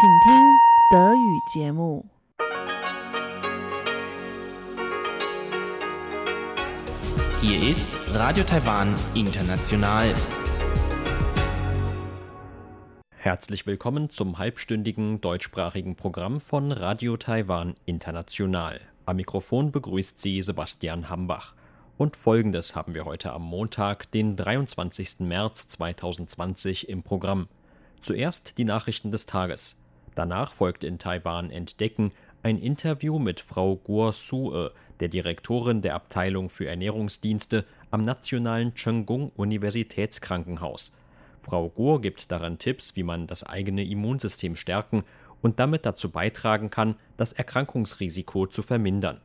请听德语节目。 Hier ist Radio Taiwan International. Herzlich willkommen zum halbstündigen deutschsprachigen Programm von Radio Taiwan International. Am Mikrofon begrüßt Sie Sebastian Hambach. Und folgendes haben wir heute am Montag, den 23. März 2020 im Programm. Zuerst die Nachrichten des Tages. Danach folgt in Taiwan Entdecken ein Interview mit Frau Guo Sue, der Direktorin der Abteilung für Ernährungsdienste am Nationalen Chenggung Universitätskrankenhaus. Frau Guo gibt daran Tipps, wie man das eigene Immunsystem stärken und damit dazu beitragen kann, das Erkrankungsrisiko zu vermindern.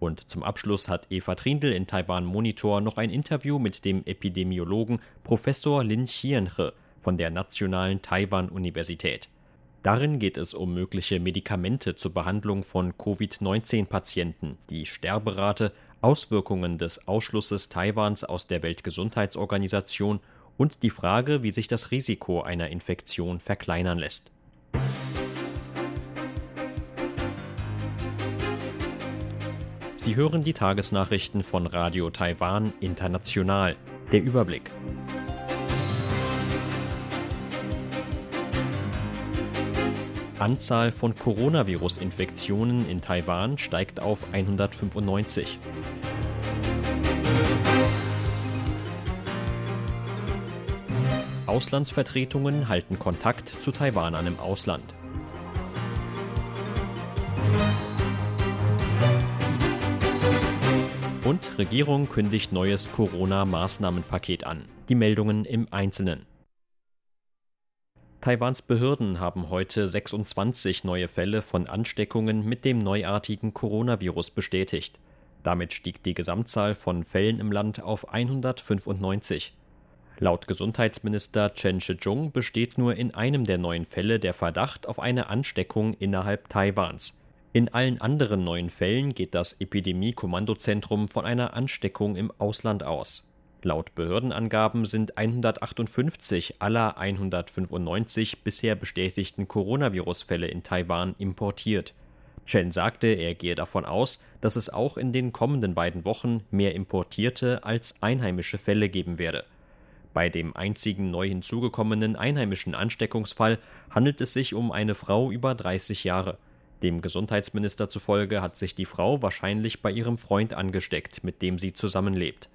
Und zum Abschluss hat Eva Trindl in Taiwan Monitor noch ein Interview mit dem Epidemiologen Professor Lin Xianhe von der Nationalen Taiwan-Universität. Darin geht es um mögliche Medikamente zur Behandlung von Covid-19-Patienten, die Sterberate, Auswirkungen des Ausschlusses Taiwans aus der Weltgesundheitsorganisation und die Frage, wie sich das Risiko einer Infektion verkleinern lässt. Sie hören die Tagesnachrichten von Radio Taiwan International. Der Überblick. Anzahl von Coronavirus-Infektionen in Taiwan steigt auf 195. Auslandsvertretungen halten Kontakt zu Taiwanern im Ausland. Und Regierung kündigt neues Corona-Maßnahmenpaket an. Die Meldungen im Einzelnen. Taiwans Behörden haben heute 26 neue Fälle von Ansteckungen mit dem neuartigen Coronavirus bestätigt. Damit stieg die Gesamtzahl von Fällen im Land auf 195. Laut Gesundheitsminister Chen Shih-chung besteht nur in einem der neuen Fälle der Verdacht auf eine Ansteckung innerhalb Taiwans. In allen anderen neuen Fällen geht das Epidemie-Kommandozentrum von einer Ansteckung im Ausland aus. Laut Behördenangaben sind 158 aller 195 bisher bestätigten Coronavirus-Fälle in Taiwan importiert. Chen sagte, er gehe davon aus, dass es auch in den kommenden beiden Wochen mehr importierte als einheimische Fälle geben werde. Bei dem einzigen neu hinzugekommenen einheimischen Ansteckungsfall handelt es sich um eine Frau über 30 Jahre. Dem Gesundheitsminister zufolge hat sich die Frau wahrscheinlich bei ihrem Freund angesteckt, mit dem sie zusammenlebt.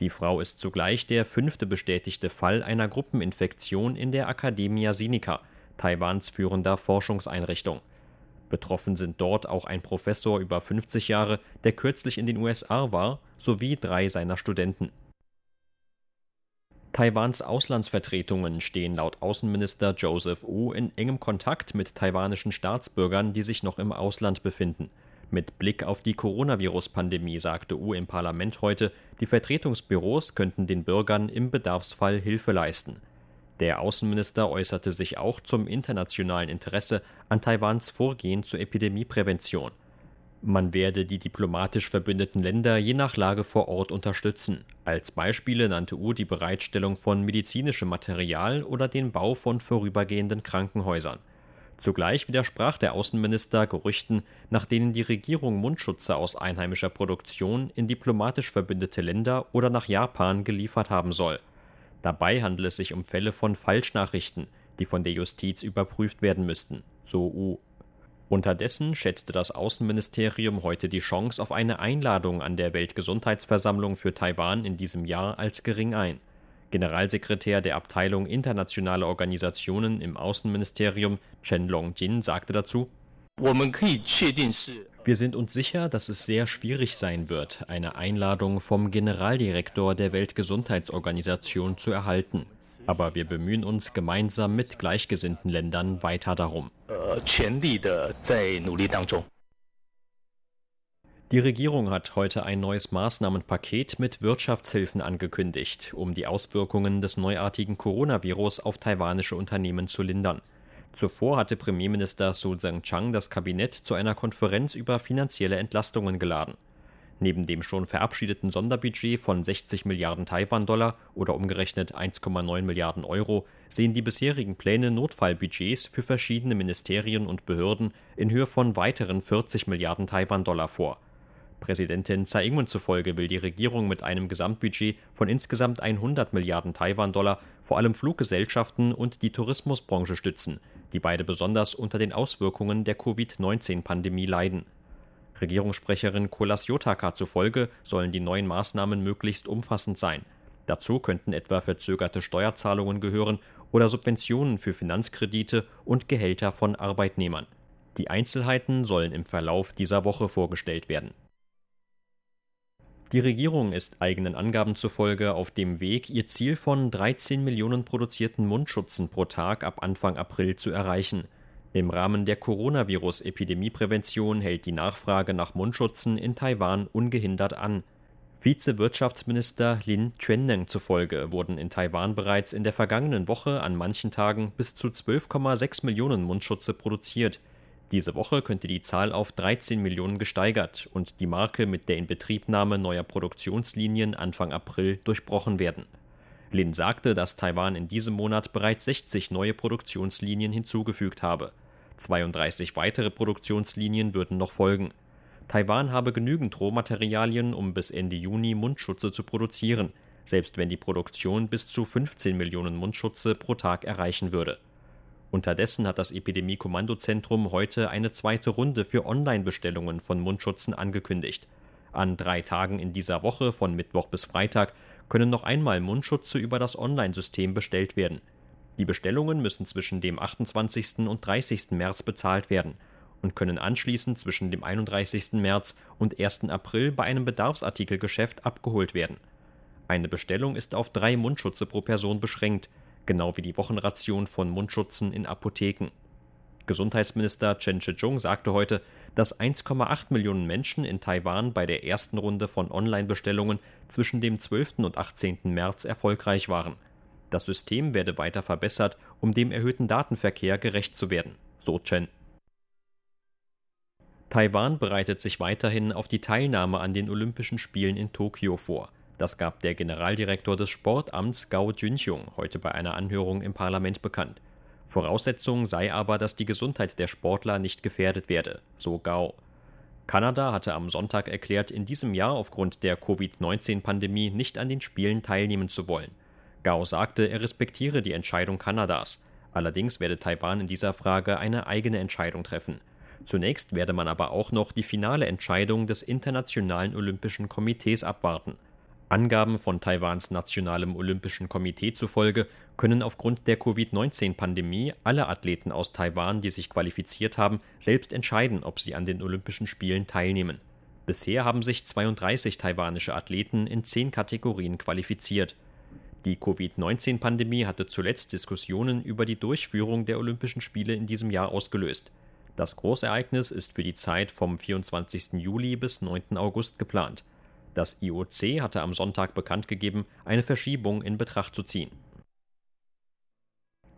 Die Frau ist zugleich der fünfte bestätigte Fall einer Gruppeninfektion in der Academia Sinica, Taiwans führender Forschungseinrichtung. Betroffen sind dort auch ein Professor über 50 Jahre, der kürzlich in den USA war, sowie drei seiner Studenten. Taiwans Auslandsvertretungen stehen laut Außenminister Joseph Wu in engem Kontakt mit taiwanischen Staatsbürgern, die sich noch im Ausland befinden. Mit Blick auf die Coronavirus-Pandemie sagte Wu im Parlament heute, die Vertretungsbüros könnten den Bürgern im Bedarfsfall Hilfe leisten. Der Außenminister äußerte sich auch zum internationalen Interesse an Taiwans Vorgehen zur Epidemieprävention. Man werde die diplomatisch verbündeten Länder je nach Lage vor Ort unterstützen. Als Beispiele nannte Wu die Bereitstellung von medizinischem Material oder den Bau von vorübergehenden Krankenhäusern. Zugleich widersprach der Außenminister Gerüchten, nach denen die Regierung Mundschutze aus einheimischer Produktion in diplomatisch verbündete Länder oder nach Japan geliefert haben soll. Dabei handele es sich um Fälle von Falschnachrichten, die von der Justiz überprüft werden müssten, so U. Unterdessen schätzte das Außenministerium heute die Chance auf eine Einladung an der Weltgesundheitsversammlung für Taiwan in diesem Jahr als gering ein. Generalsekretär der Abteilung Internationale Organisationen im Außenministerium Chen Longjin sagte dazu, wir sind uns sicher, dass es sehr schwierig sein wird, eine Einladung vom Generaldirektor der Weltgesundheitsorganisation zu erhalten. Aber wir bemühen uns gemeinsam mit gleichgesinnten Ländern weiter darum. Die Regierung hat heute ein neues Maßnahmenpaket mit Wirtschaftshilfen angekündigt, um die Auswirkungen des neuartigen Coronavirus auf taiwanische Unternehmen zu lindern. Zuvor hatte Premierminister Su Tseng-Chang das Kabinett zu einer Konferenz über finanzielle Entlastungen geladen. Neben dem schon verabschiedeten Sonderbudget von 60 Milliarden Taiwan-Dollar oder umgerechnet 1,9 Milliarden Euro sehen die bisherigen Pläne Notfallbudgets für verschiedene Ministerien und Behörden in Höhe von weiteren 40 Milliarden Taiwan-Dollar vor. Präsidentin Tsai Ing-wen zufolge will die Regierung mit einem Gesamtbudget von insgesamt 100 Milliarden Taiwan-Dollar vor allem Fluggesellschaften und die Tourismusbranche stützen, die beide besonders unter den Auswirkungen der Covid-19-Pandemie leiden Regierungssprecherin Kolas Yotaka zufolge sollen die neuen Maßnahmen möglichst umfassend sein. Dazu könnten etwa verzögerte Steuerzahlungen gehören oder Subventionen für Finanzkredite und Gehälter von Arbeitnehmern. Die Einzelheiten sollen im Verlauf dieser Woche vorgestellt werden. Die Regierung ist eigenen Angaben zufolge auf dem Weg, ihr Ziel von 13 Millionen produzierten Mundschutzen pro Tag ab Anfang April zu erreichen. Im Rahmen der Coronavirus-Epidemieprävention hält die Nachfrage nach Mundschutzen in Taiwan ungehindert an. Vize-Wirtschaftsminister Lin Chuenneng zufolge wurden in Taiwan bereits in der vergangenen Woche an manchen Tagen bis zu 12,6 Millionen Mundschutze produziert. Diese Woche könnte die Zahl auf 13 Millionen gesteigert und die Marke mit der Inbetriebnahme neuer Produktionslinien Anfang April durchbrochen werden. Lin sagte, dass Taiwan in diesem Monat bereits 60 neue Produktionslinien hinzugefügt habe. 32 weitere Produktionslinien würden noch folgen. Taiwan habe genügend Rohmaterialien, um bis Ende Juni Mundschutze zu produzieren, selbst wenn die Produktion bis zu 15 Millionen Mundschutze pro Tag erreichen würde. Unterdessen hat das Epidemie-Kommandozentrum heute eine zweite Runde für Online-Bestellungen von Mundschutzen angekündigt. An drei Tagen in dieser Woche von Mittwoch bis Freitag können noch einmal Mundschutze über das Online-System bestellt werden. Die Bestellungen müssen zwischen dem 28. und 30. März bezahlt werden und können anschließend zwischen dem 31. März und 1. April bei einem Bedarfsartikelgeschäft abgeholt werden. Eine Bestellung ist auf drei Mundschutze pro Person beschränkt, genau wie die Wochenration von Mundschutzen in Apotheken. Gesundheitsminister Chen Shih-chung sagte heute, dass 1,8 Millionen Menschen in Taiwan bei der ersten Runde von Online-Bestellungen zwischen dem 12. und 18. März erfolgreich waren. Das System werde weiter verbessert, um dem erhöhten Datenverkehr gerecht zu werden, so Chen. Taiwan bereitet sich weiterhin auf die Teilnahme an den Olympischen Spielen in Tokio vor. Das gab der Generaldirektor des Sportamts Gao Junxiong heute bei einer Anhörung im Parlament bekannt. Voraussetzung sei aber, dass die Gesundheit der Sportler nicht gefährdet werde, so Gao. Kanada hatte am Sonntag erklärt, in diesem Jahr aufgrund der Covid-19-Pandemie nicht an den Spielen teilnehmen zu wollen. Gao sagte, er respektiere die Entscheidung Kanadas. Allerdings werde Taiwan in dieser Frage eine eigene Entscheidung treffen. Zunächst werde man aber auch noch die finale Entscheidung des Internationalen Olympischen Komitees abwarten. Angaben von Taiwans Nationalem Olympischen Komitee zufolge können aufgrund der Covid-19-Pandemie alle Athleten aus Taiwan, die sich qualifiziert haben, selbst entscheiden, ob sie an den Olympischen Spielen teilnehmen. Bisher haben sich 32 taiwanische Athleten in zehn Kategorien qualifiziert. Die Covid-19-Pandemie hatte zuletzt Diskussionen über die Durchführung der Olympischen Spiele in diesem Jahr ausgelöst. Das Großereignis ist für die Zeit vom 24. Juli bis 9. August geplant. Das IOC hatte am Sonntag bekannt gegeben, eine Verschiebung in Betracht zu ziehen.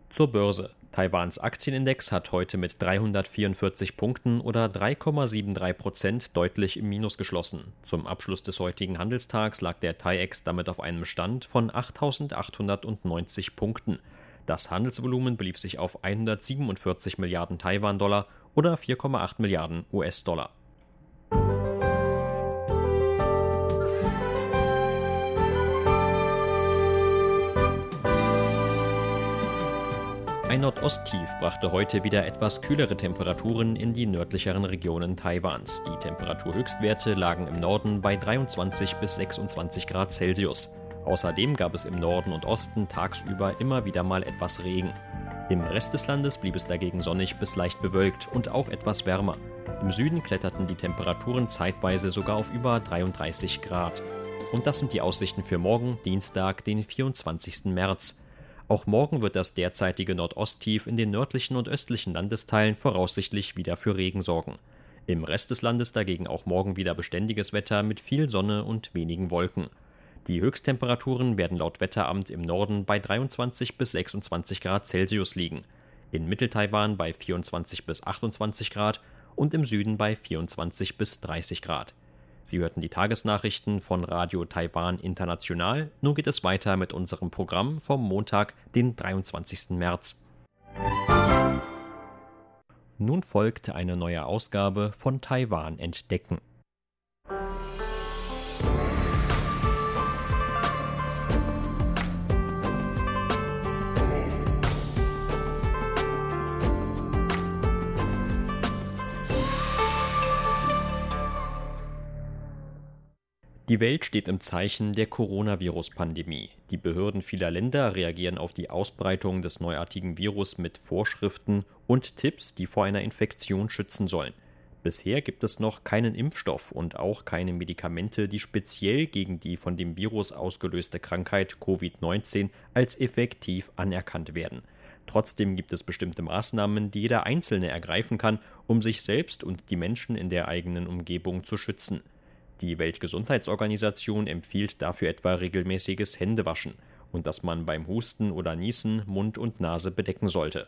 Zur Börse. Taiwans Aktienindex hat heute mit 344 Punkten oder 3,73 Prozent deutlich im Minus geschlossen. Zum Abschluss des heutigen Handelstags lag der TAIEX damit auf einem Stand von 8.890 Punkten. Das Handelsvolumen belief sich auf 147 Milliarden Taiwan-Dollar oder 4,8 Milliarden US-Dollar. Nordosttief brachte heute wieder etwas kühlere Temperaturen in die nördlicheren Regionen Taiwans. Die Temperaturhöchstwerte lagen im Norden bei 23 bis 26 Grad Celsius. Außerdem gab es im Norden und Osten tagsüber immer wieder mal etwas Regen. Im Rest des Landes blieb es dagegen sonnig bis leicht bewölkt und auch etwas wärmer. Im Süden kletterten die Temperaturen zeitweise sogar auf über 33 Grad. Und das sind die Aussichten für morgen, Dienstag, den 24. März. Auch morgen wird das derzeitige Nordosttief in den nördlichen und östlichen Landesteilen voraussichtlich wieder für Regen sorgen. Im Rest des Landes dagegen auch morgen wieder beständiges Wetter mit viel Sonne und wenigen Wolken. Die Höchsttemperaturen werden laut Wetteramt im Norden bei 23 bis 26 Grad Celsius liegen, in Mitteltaiwan bei 24 bis 28 Grad und im Süden bei 24 bis 30 Grad. Sie hörten die Tagesnachrichten von Radio Taiwan International. Nun geht es weiter mit unserem Programm vom Montag, den 23. März. Nun folgt eine neue Ausgabe von Taiwan entdecken. Die Welt steht im Zeichen der Coronavirus-Pandemie. Die Behörden vieler Länder reagieren auf die Ausbreitung des neuartigen Virus mit Vorschriften und Tipps, die vor einer Infektion schützen sollen. Bisher gibt es noch keinen Impfstoff und auch keine Medikamente, die speziell gegen die von dem Virus ausgelöste Krankheit Covid-19 als effektiv anerkannt werden. Trotzdem gibt es bestimmte Maßnahmen, die jeder Einzelne ergreifen kann, um sich selbst und die Menschen in der eigenen Umgebung zu schützen. Die Weltgesundheitsorganisation empfiehlt dafür etwa regelmäßiges Händewaschen und dass man beim Husten oder Niesen Mund und Nase bedecken sollte.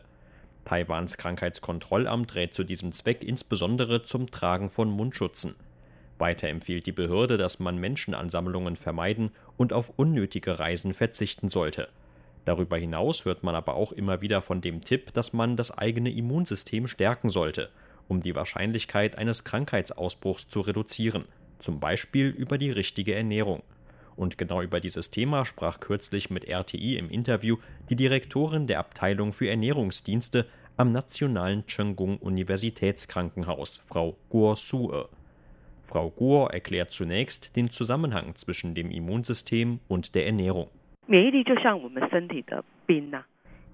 Taiwans Krankheitskontrollamt rät zu diesem Zweck insbesondere zum Tragen von Mundschutzen. Weiter empfiehlt die Behörde, dass man Menschenansammlungen vermeiden und auf unnötige Reisen verzichten sollte. Darüber hinaus hört man aber auch immer wieder von dem Tipp, dass man das eigene Immunsystem stärken sollte, um die Wahrscheinlichkeit eines Krankheitsausbruchs zu reduzieren zum Beispiel über die richtige Ernährung. Und genau über dieses Thema sprach kürzlich mit RTI im Interview die Direktorin der Abteilung für Ernährungsdienste am Nationalen Chenggung Universitätskrankenhaus, Frau Guo Sue. Frau Guo erklärt zunächst den Zusammenhang zwischen dem Immunsystem und der Ernährung.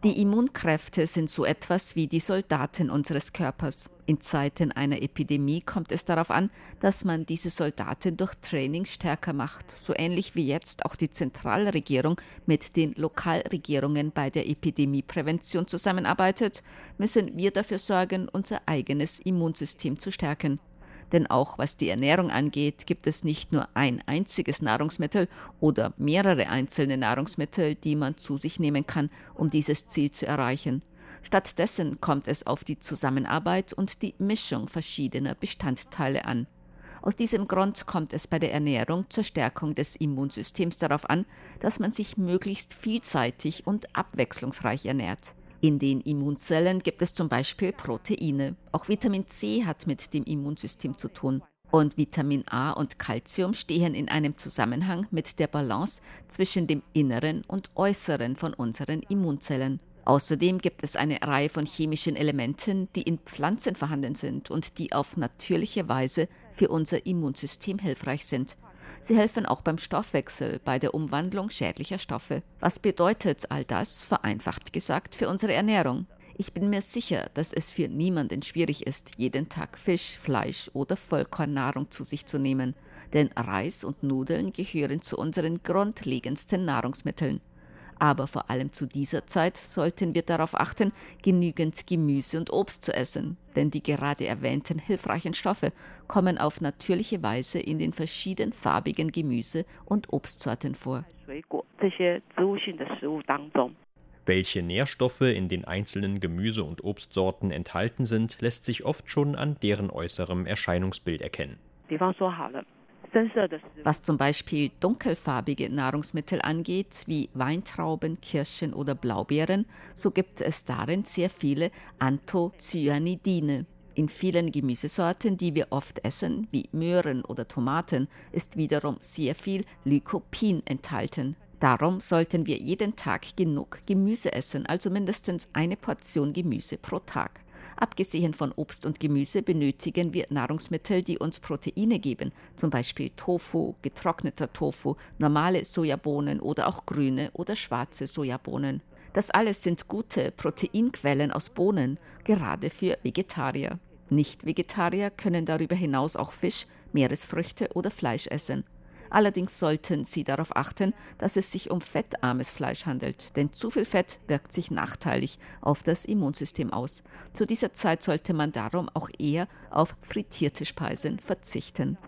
Die Immunkräfte sind so etwas wie die Soldaten unseres Körpers. In Zeiten einer Epidemie kommt es darauf an, dass man diese Soldaten durch Training stärker macht, so ähnlich wie jetzt auch die Zentralregierung mit den Lokalregierungen bei der Epidemieprävention zusammenarbeitet, müssen wir dafür sorgen, unser eigenes Immunsystem zu stärken. Denn auch was die Ernährung angeht, gibt es nicht nur ein einziges Nahrungsmittel oder mehrere einzelne Nahrungsmittel, die man zu sich nehmen kann, um dieses Ziel zu erreichen. Stattdessen kommt es auf die Zusammenarbeit und die Mischung verschiedener Bestandteile an. Aus diesem Grund kommt es bei der Ernährung zur Stärkung des Immunsystems darauf an, dass man sich möglichst vielseitig und abwechslungsreich ernährt. In den Immunzellen gibt es zum Beispiel Proteine. Auch Vitamin C hat mit dem Immunsystem zu tun. Und Vitamin A und Calcium stehen in einem Zusammenhang mit der Balance zwischen dem Inneren und Äußeren von unseren Immunzellen. Außerdem gibt es eine Reihe von chemischen Elementen, die in Pflanzen vorhanden sind und die auf natürliche Weise für unser Immunsystem hilfreich sind. Sie helfen auch beim Stoffwechsel, bei der Umwandlung schädlicher Stoffe. Was bedeutet all das, vereinfacht gesagt, für unsere Ernährung? Ich bin mir sicher, dass es für niemanden schwierig ist, jeden Tag Fisch, Fleisch oder Vollkornnahrung zu sich zu nehmen. Denn Reis und Nudeln gehören zu unseren grundlegendsten Nahrungsmitteln. Aber vor allem zu dieser Zeit sollten wir darauf achten, genügend Gemüse und Obst zu essen, denn die gerade erwähnten hilfreichen Stoffe kommen auf natürliche Weise in den verschiedenen farbigen Gemüse- und Obstsorten vor. Welche Nährstoffe in den einzelnen Gemüse- und Obstsorten enthalten sind, lässt sich oft schon an deren äußerem Erscheinungsbild erkennen. Was zum Beispiel dunkelfarbige Nahrungsmittel angeht, wie Weintrauben, Kirschen oder Blaubeeren, so gibt es darin sehr viele Anthocyanidine. In vielen Gemüsesorten, die wir oft essen, wie Möhren oder Tomaten, ist wiederum sehr viel Lycopin enthalten. Darum sollten wir jeden Tag genug Gemüse essen, also mindestens eine Portion Gemüse pro Tag. Abgesehen von Obst und Gemüse benötigen wir Nahrungsmittel, die uns Proteine geben, zum Beispiel Tofu, getrockneter Tofu, normale Sojabohnen oder auch grüne oder schwarze Sojabohnen. Das alles sind gute Proteinquellen aus Bohnen, gerade für Vegetarier. Nicht-Vegetarier können darüber hinaus auch Fisch, Meeresfrüchte oder Fleisch essen. Allerdings sollten Sie darauf achten, dass es sich um fettarmes Fleisch handelt, denn zu viel Fett wirkt sich nachteilig auf das Immunsystem aus. Zu dieser Zeit sollte man darum auch eher auf frittierte Speisen verzichten.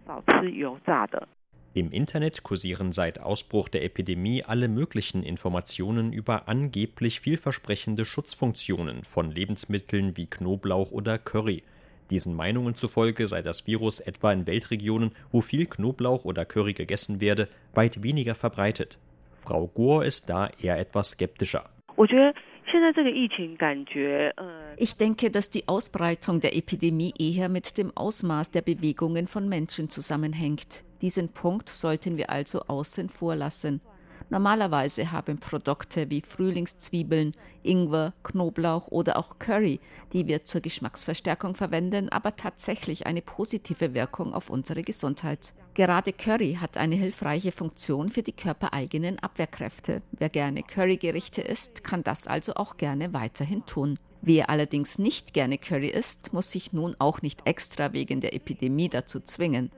Im Internet kursieren seit Ausbruch der Epidemie alle möglichen Informationen über angeblich vielversprechende Schutzfunktionen von Lebensmitteln wie Knoblauch oder Curry. Diesen Meinungen zufolge sei das Virus etwa in Weltregionen, wo viel Knoblauch oder Curry gegessen werde, weit weniger verbreitet. Frau Gore ist da eher etwas skeptischer. Ich denke, dass die Ausbreitung der Epidemie eher mit dem Ausmaß der Bewegungen von Menschen zusammenhängt. Diesen Punkt sollten wir also außen vor lassen. Normalerweise haben Produkte wie Frühlingszwiebeln, Ingwer, Knoblauch oder auch Curry, die wir zur Geschmacksverstärkung verwenden, aber tatsächlich eine positive Wirkung auf unsere Gesundheit. Gerade Curry hat eine hilfreiche Funktion für die körpereigenen Abwehrkräfte. Wer gerne Currygerichte isst, kann das also auch gerne weiterhin tun. Wer allerdings nicht gerne Curry isst, muss sich nun auch nicht extra wegen der Epidemie dazu zwingen.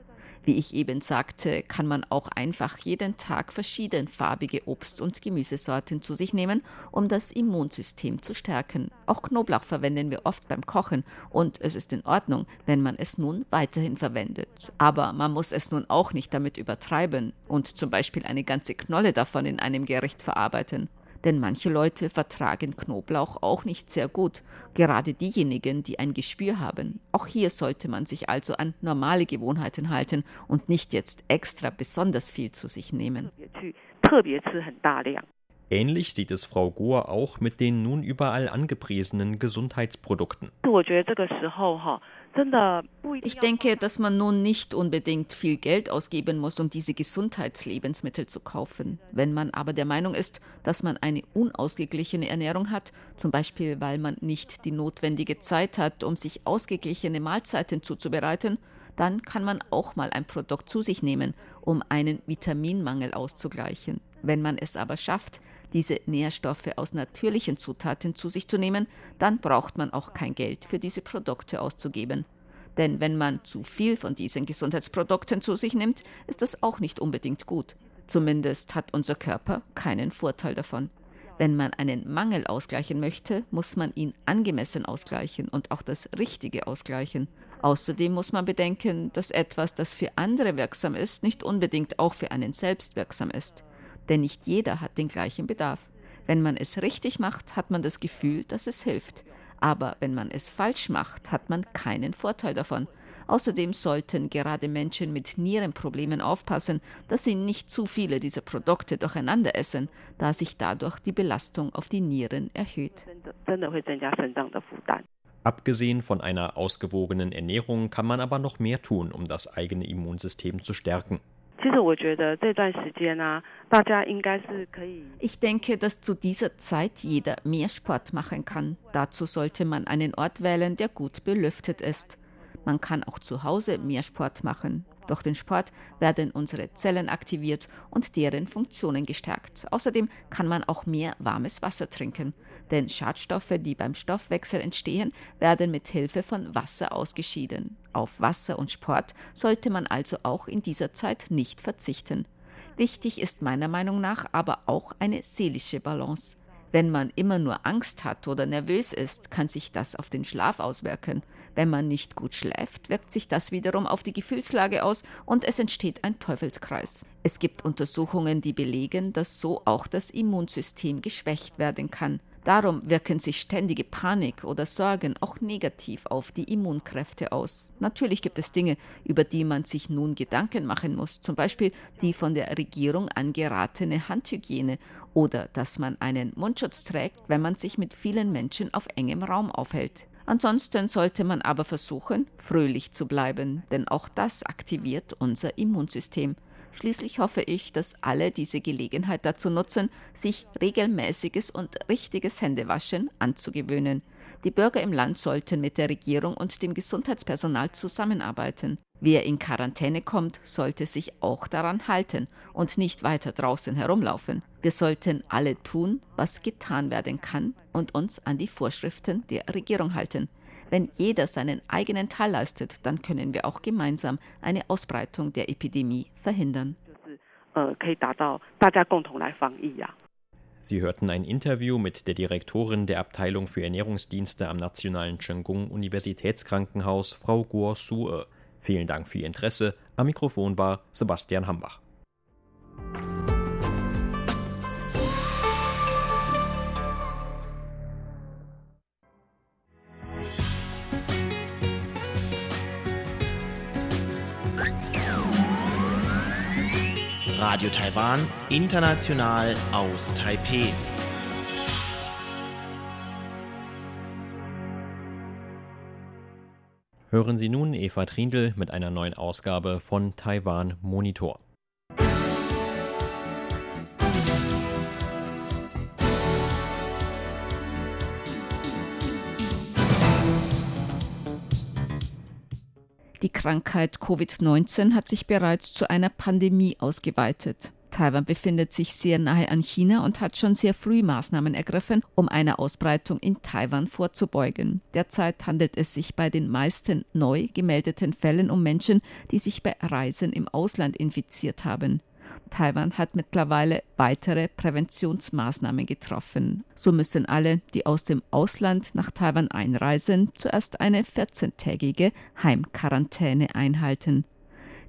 Wie ich eben sagte, kann man auch einfach jeden Tag verschiedenfarbige Obst- und Gemüsesorten zu sich nehmen, um das Immunsystem zu stärken. Auch Knoblauch verwenden wir oft beim Kochen und es ist in Ordnung, wenn man es nun weiterhin verwendet. Aber man muss es nun auch nicht damit übertreiben und zum Beispiel eine ganze Knolle davon in einem Gericht verarbeiten denn manche Leute vertragen Knoblauch auch nicht sehr gut, gerade diejenigen, die ein Gespür haben. Auch hier sollte man sich also an normale Gewohnheiten halten und nicht jetzt extra besonders viel zu sich nehmen. Ähnlich sieht es Frau Gohr auch mit den nun überall angepriesenen Gesundheitsprodukten. Ich denke, dass man nun nicht unbedingt viel Geld ausgeben muss, um diese Gesundheitslebensmittel zu kaufen. Wenn man aber der Meinung ist, dass man eine unausgeglichene Ernährung hat, zum Beispiel weil man nicht die notwendige Zeit hat, um sich ausgeglichene Mahlzeiten zuzubereiten, dann kann man auch mal ein Produkt zu sich nehmen, um einen Vitaminmangel auszugleichen. Wenn man es aber schafft, diese Nährstoffe aus natürlichen Zutaten zu sich zu nehmen, dann braucht man auch kein Geld für diese Produkte auszugeben. Denn wenn man zu viel von diesen Gesundheitsprodukten zu sich nimmt, ist das auch nicht unbedingt gut. Zumindest hat unser Körper keinen Vorteil davon. Wenn man einen Mangel ausgleichen möchte, muss man ihn angemessen ausgleichen und auch das Richtige ausgleichen. Außerdem muss man bedenken, dass etwas, das für andere wirksam ist, nicht unbedingt auch für einen selbst wirksam ist denn nicht jeder hat den gleichen Bedarf. Wenn man es richtig macht, hat man das Gefühl, dass es hilft. Aber wenn man es falsch macht, hat man keinen Vorteil davon. Außerdem sollten gerade Menschen mit Nierenproblemen aufpassen, dass sie nicht zu viele dieser Produkte durcheinander essen, da sich dadurch die Belastung auf die Nieren erhöht. Abgesehen von einer ausgewogenen Ernährung kann man aber noch mehr tun, um das eigene Immunsystem zu stärken. Ich denke, dass zu dieser Zeit jeder mehr Sport machen kann. Dazu sollte man einen Ort wählen, der gut belüftet ist. Man kann auch zu Hause mehr Sport machen. Durch den Sport werden unsere Zellen aktiviert und deren Funktionen gestärkt. Außerdem kann man auch mehr warmes Wasser trinken, denn Schadstoffe, die beim Stoffwechsel entstehen, werden mit Hilfe von Wasser ausgeschieden. Auf Wasser und Sport sollte man also auch in dieser Zeit nicht verzichten. Wichtig ist meiner Meinung nach aber auch eine seelische Balance. Wenn man immer nur Angst hat oder nervös ist, kann sich das auf den Schlaf auswirken. Wenn man nicht gut schläft, wirkt sich das wiederum auf die Gefühlslage aus und es entsteht ein Teufelskreis. Es gibt Untersuchungen, die belegen, dass so auch das Immunsystem geschwächt werden kann. Darum wirken sich ständige Panik oder Sorgen auch negativ auf die Immunkräfte aus. Natürlich gibt es Dinge, über die man sich nun Gedanken machen muss, zum Beispiel die von der Regierung angeratene Handhygiene oder dass man einen Mundschutz trägt, wenn man sich mit vielen Menschen auf engem Raum aufhält. Ansonsten sollte man aber versuchen, fröhlich zu bleiben, denn auch das aktiviert unser Immunsystem. Schließlich hoffe ich, dass alle diese Gelegenheit dazu nutzen, sich regelmäßiges und richtiges Händewaschen anzugewöhnen. Die Bürger im Land sollten mit der Regierung und dem Gesundheitspersonal zusammenarbeiten. Wer in Quarantäne kommt, sollte sich auch daran halten und nicht weiter draußen herumlaufen. Wir sollten alle tun, was getan werden kann und uns an die Vorschriften der Regierung halten. Wenn jeder seinen eigenen Teil leistet, dann können wir auch gemeinsam eine Ausbreitung der Epidemie verhindern. Sie hörten ein Interview mit der Direktorin der Abteilung für Ernährungsdienste am Nationalen Chenggung Universitätskrankenhaus, Frau Guo Sue. Vielen Dank für Ihr Interesse. Am Mikrofon war Sebastian Hambach. Radio Taiwan, international aus Taipeh. Hören Sie nun Eva Trindl mit einer neuen Ausgabe von Taiwan Monitor. Die Krankheit Covid-19 hat sich bereits zu einer Pandemie ausgeweitet. Taiwan befindet sich sehr nahe an China und hat schon sehr früh Maßnahmen ergriffen, um einer Ausbreitung in Taiwan vorzubeugen. Derzeit handelt es sich bei den meisten neu gemeldeten Fällen um Menschen, die sich bei Reisen im Ausland infiziert haben. Taiwan hat mittlerweile weitere Präventionsmaßnahmen getroffen. So müssen alle, die aus dem Ausland nach Taiwan einreisen, zuerst eine 14-tägige Heimquarantäne einhalten.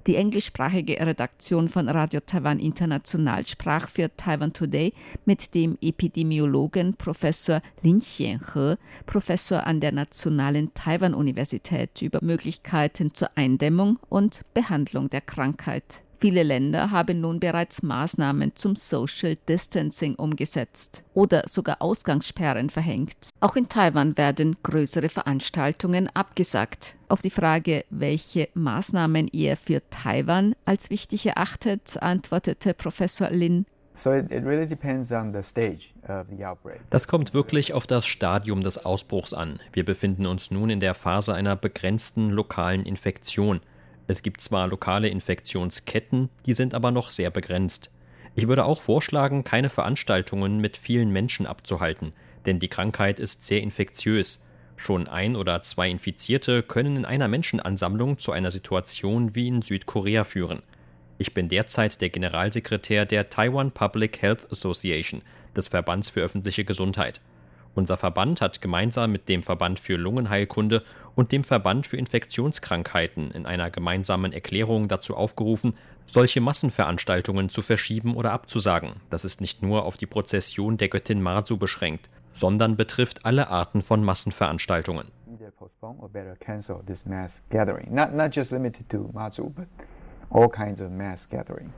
Die englischsprachige Redaktion von Radio Taiwan International sprach für Taiwan Today mit dem Epidemiologen Professor Lin Xianhe, Professor an der Nationalen Taiwan-Universität, über Möglichkeiten zur Eindämmung und Behandlung der Krankheit. Viele Länder haben nun bereits Maßnahmen zum Social Distancing umgesetzt oder sogar Ausgangssperren verhängt. Auch in Taiwan werden größere Veranstaltungen abgesagt. Auf die Frage, welche Maßnahmen er für Taiwan als wichtig erachtet, antwortete Professor Lin. Das kommt wirklich auf das Stadium des Ausbruchs an. Wir befinden uns nun in der Phase einer begrenzten lokalen Infektion. Es gibt zwar lokale Infektionsketten, die sind aber noch sehr begrenzt. Ich würde auch vorschlagen, keine Veranstaltungen mit vielen Menschen abzuhalten, denn die Krankheit ist sehr infektiös. Schon ein oder zwei Infizierte können in einer Menschenansammlung zu einer Situation wie in Südkorea führen. Ich bin derzeit der Generalsekretär der Taiwan Public Health Association, des Verbands für öffentliche Gesundheit. Unser Verband hat gemeinsam mit dem Verband für Lungenheilkunde und dem Verband für Infektionskrankheiten in einer gemeinsamen Erklärung dazu aufgerufen, solche Massenveranstaltungen zu verschieben oder abzusagen. Das ist nicht nur auf die Prozession der Göttin Marzu beschränkt, sondern betrifft alle Arten von Massenveranstaltungen. all kinds of mass gathering.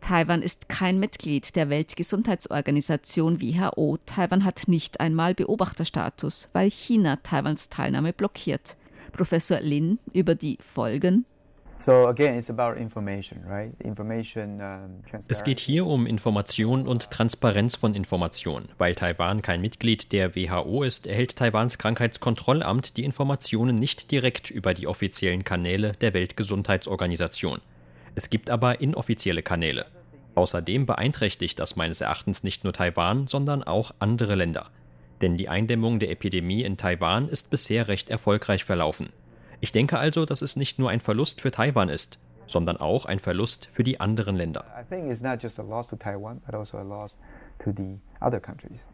Taiwan ist kein Mitglied der Weltgesundheitsorganisation WHO. Taiwan hat nicht einmal Beobachterstatus, weil China Taiwans Teilnahme blockiert. Professor Lin über die Folgen. Es geht hier um Information und Transparenz von Information. Weil Taiwan kein Mitglied der WHO ist, erhält Taiwans Krankheitskontrollamt die Informationen nicht direkt über die offiziellen Kanäle der Weltgesundheitsorganisation. Es gibt aber inoffizielle Kanäle. Außerdem beeinträchtigt das meines Erachtens nicht nur Taiwan, sondern auch andere Länder. Denn die Eindämmung der Epidemie in Taiwan ist bisher recht erfolgreich verlaufen. Ich denke also, dass es nicht nur ein Verlust für Taiwan ist, sondern auch ein Verlust für die anderen Länder. I think it's not just a loss to Taiwan, but also a loss to the other countries.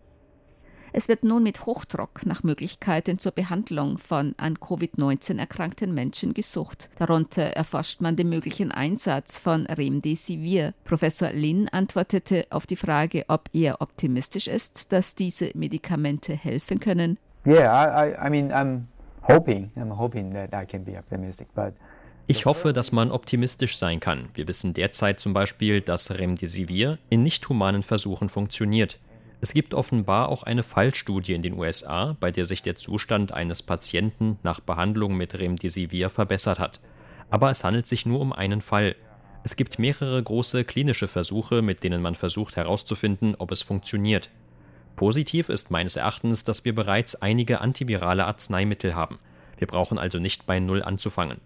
Es wird nun mit Hochdruck nach Möglichkeiten zur Behandlung von an Covid-19 erkrankten Menschen gesucht. Darunter erforscht man den möglichen Einsatz von Remdesivir. Professor Lin antwortete auf die Frage, ob er optimistisch ist, dass diese Medikamente helfen können. Yeah, I, I mean, I'm hoping, I'm hoping that I can be optimistic, but ich hoffe, dass man optimistisch sein kann. Wir wissen derzeit zum Beispiel, dass Remdesivir in nicht humanen Versuchen funktioniert. Es gibt offenbar auch eine Fallstudie in den USA, bei der sich der Zustand eines Patienten nach Behandlung mit Remdesivir verbessert hat. Aber es handelt sich nur um einen Fall. Es gibt mehrere große klinische Versuche, mit denen man versucht herauszufinden, ob es funktioniert. Positiv ist meines Erachtens, dass wir bereits einige antivirale Arzneimittel haben. Wir brauchen also nicht bei Null anzufangen.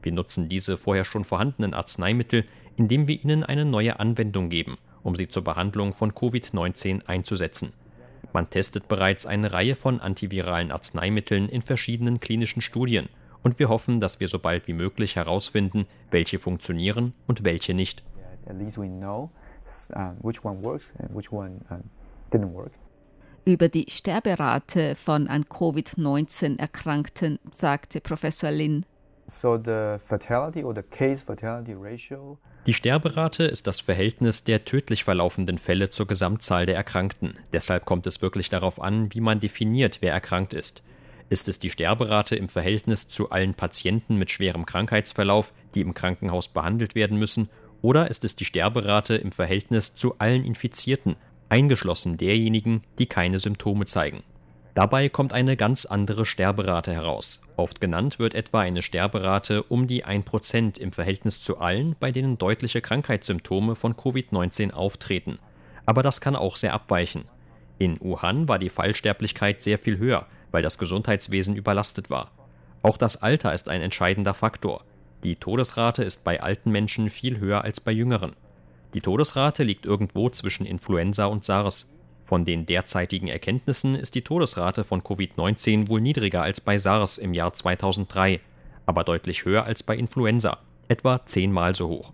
Wir nutzen diese vorher schon vorhandenen Arzneimittel, indem wir ihnen eine neue Anwendung geben – um sie zur Behandlung von Covid-19 einzusetzen. Man testet bereits eine Reihe von antiviralen Arzneimitteln in verschiedenen klinischen Studien und wir hoffen, dass wir so bald wie möglich herausfinden, welche funktionieren und welche nicht. Über die Sterberate von an Covid-19 Erkrankten sagte Professor Lin. Die Sterberate ist das Verhältnis der tödlich verlaufenden Fälle zur Gesamtzahl der Erkrankten. Deshalb kommt es wirklich darauf an, wie man definiert, wer erkrankt ist. Ist es die Sterberate im Verhältnis zu allen Patienten mit schwerem Krankheitsverlauf, die im Krankenhaus behandelt werden müssen, Oder ist es die Sterberate im Verhältnis zu allen Infizierten, eingeschlossen derjenigen, die keine Symptome zeigen? Dabei kommt eine ganz andere Sterberate heraus. Oft genannt wird etwa eine Sterberate um die 1% im Verhältnis zu allen, bei denen deutliche Krankheitssymptome von Covid-19 auftreten. Aber das kann auch sehr abweichen. In Wuhan war die Fallsterblichkeit sehr viel höher, weil das Gesundheitswesen überlastet war. Auch das Alter ist ein entscheidender Faktor. Die Todesrate ist bei alten Menschen viel höher als bei jüngeren. Die Todesrate liegt irgendwo zwischen Influenza und SARS. Von den derzeitigen Erkenntnissen ist die Todesrate von Covid-19 wohl niedriger als bei SARS im Jahr 2003, aber deutlich höher als bei Influenza, etwa zehnmal so hoch.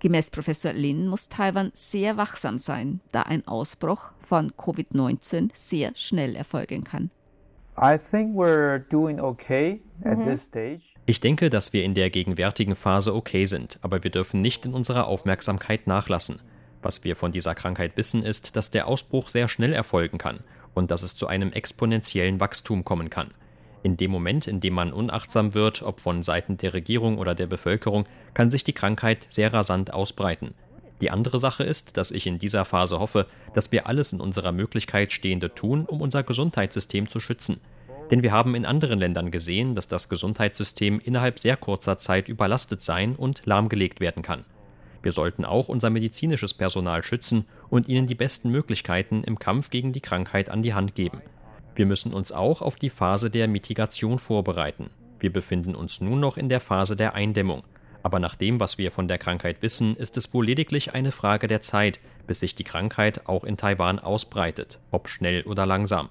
Gemäß Professor Lin muss Taiwan sehr wachsam sein, da ein Ausbruch von Covid-19 sehr schnell erfolgen kann. Ich denke, dass wir in der gegenwärtigen Phase okay sind, aber wir dürfen nicht in unserer Aufmerksamkeit nachlassen. Was wir von dieser Krankheit wissen, ist, dass der Ausbruch sehr schnell erfolgen kann und dass es zu einem exponentiellen Wachstum kommen kann. In dem Moment, in dem man unachtsam wird, ob von Seiten der Regierung oder der Bevölkerung, kann sich die Krankheit sehr rasant ausbreiten. Die andere Sache ist, dass ich in dieser Phase hoffe, dass wir alles in unserer Möglichkeit Stehende tun, um unser Gesundheitssystem zu schützen. Denn wir haben in anderen Ländern gesehen, dass das Gesundheitssystem innerhalb sehr kurzer Zeit überlastet sein und lahmgelegt werden kann. Wir sollten auch unser medizinisches Personal schützen und ihnen die besten Möglichkeiten im Kampf gegen die Krankheit an die Hand geben. Wir müssen uns auch auf die Phase der Mitigation vorbereiten. Wir befinden uns nun noch in der Phase der Eindämmung. Aber nach dem, was wir von der Krankheit wissen, ist es wohl lediglich eine Frage der Zeit, bis sich die Krankheit auch in Taiwan ausbreitet, ob schnell oder langsam.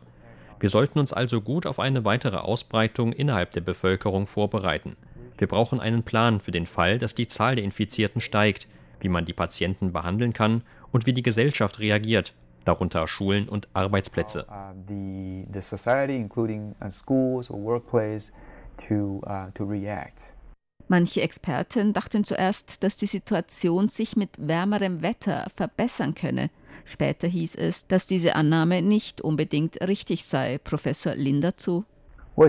Wir sollten uns also gut auf eine weitere Ausbreitung innerhalb der Bevölkerung vorbereiten. Wir brauchen einen Plan für den Fall, dass die Zahl der Infizierten steigt, wie man die Patienten behandeln kann und wie die Gesellschaft reagiert, darunter Schulen und Arbeitsplätze. Uh, uh, uh, Manche Experten dachten zuerst, dass die Situation sich mit wärmerem Wetter verbessern könne. Später hieß es, dass diese Annahme nicht unbedingt richtig sei. Professor Lin dazu. Uh,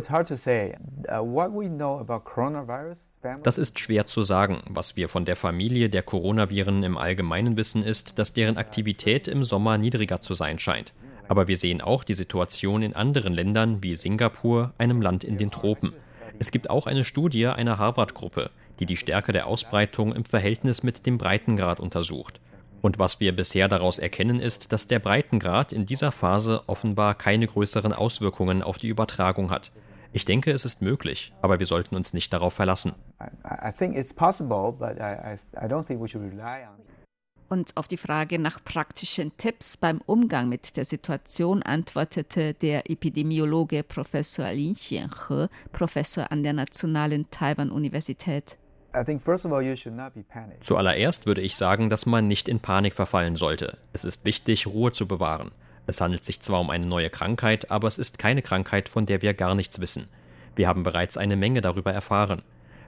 das ist schwer zu sagen. Was wir von der Familie der Coronaviren im Allgemeinen wissen, ist, dass deren Aktivität im Sommer niedriger zu sein scheint. Aber wir sehen auch die Situation in anderen Ländern wie Singapur, einem Land in den Tropen. Es gibt auch eine Studie einer Harvard-Gruppe, die die Stärke der Ausbreitung im Verhältnis mit dem Breitengrad untersucht. Und was wir bisher daraus erkennen, ist, dass der Breitengrad in dieser Phase offenbar keine größeren Auswirkungen auf die Übertragung hat. Ich denke, es ist möglich, aber wir sollten uns nicht darauf verlassen. Und auf die Frage nach praktischen Tipps beim Umgang mit der Situation antwortete der Epidemiologe Professor Lin Xianhe, Professor an der Nationalen Taiwan-Universität. Zuallererst würde ich sagen, dass man nicht in Panik verfallen sollte. Es ist wichtig, Ruhe zu bewahren. Es handelt sich zwar um eine neue Krankheit, aber es ist keine Krankheit, von der wir gar nichts wissen. Wir haben bereits eine Menge darüber erfahren.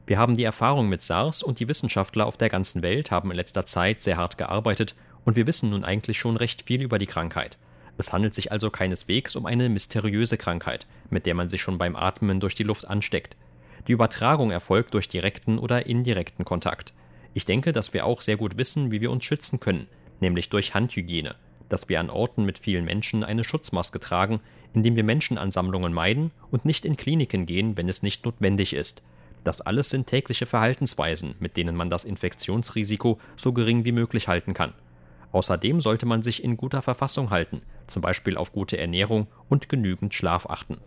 Wir haben die Erfahrung mit SARS und die Wissenschaftler auf der ganzen Welt haben in letzter Zeit sehr hart gearbeitet und wir wissen nun eigentlich schon recht viel über die Krankheit. Es handelt sich also keineswegs um eine mysteriöse Krankheit, mit der man sich schon beim Atmen durch die Luft ansteckt. Die Übertragung erfolgt durch direkten oder indirekten Kontakt. Ich denke, dass wir auch sehr gut wissen, wie wir uns schützen können, nämlich durch Handhygiene, dass wir an Orten mit vielen Menschen eine Schutzmaske tragen, indem wir Menschenansammlungen meiden und nicht in Kliniken gehen, wenn es nicht notwendig ist. Das alles sind tägliche Verhaltensweisen, mit denen man das Infektionsrisiko so gering wie möglich halten kann. Außerdem sollte man sich in guter Verfassung halten, zum Beispiel auf gute Ernährung und genügend Schlaf achten.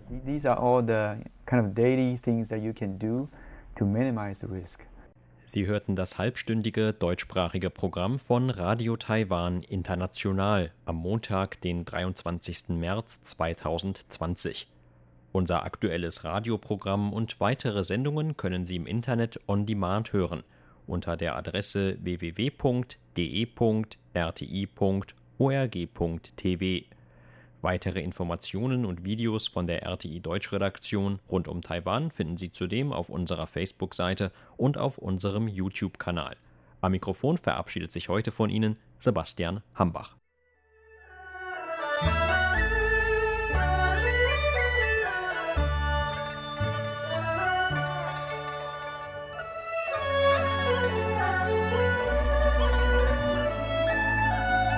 Sie hörten das halbstündige deutschsprachige Programm von Radio Taiwan International am Montag, den 23. März 2020. Unser aktuelles Radioprogramm und weitere Sendungen können Sie im Internet on demand hören unter der Adresse www.de.rti.org.tv. Weitere Informationen und Videos von der RTI Deutschredaktion rund um Taiwan finden Sie zudem auf unserer Facebook-Seite und auf unserem YouTube-Kanal. Am Mikrofon verabschiedet sich heute von Ihnen Sebastian Hambach.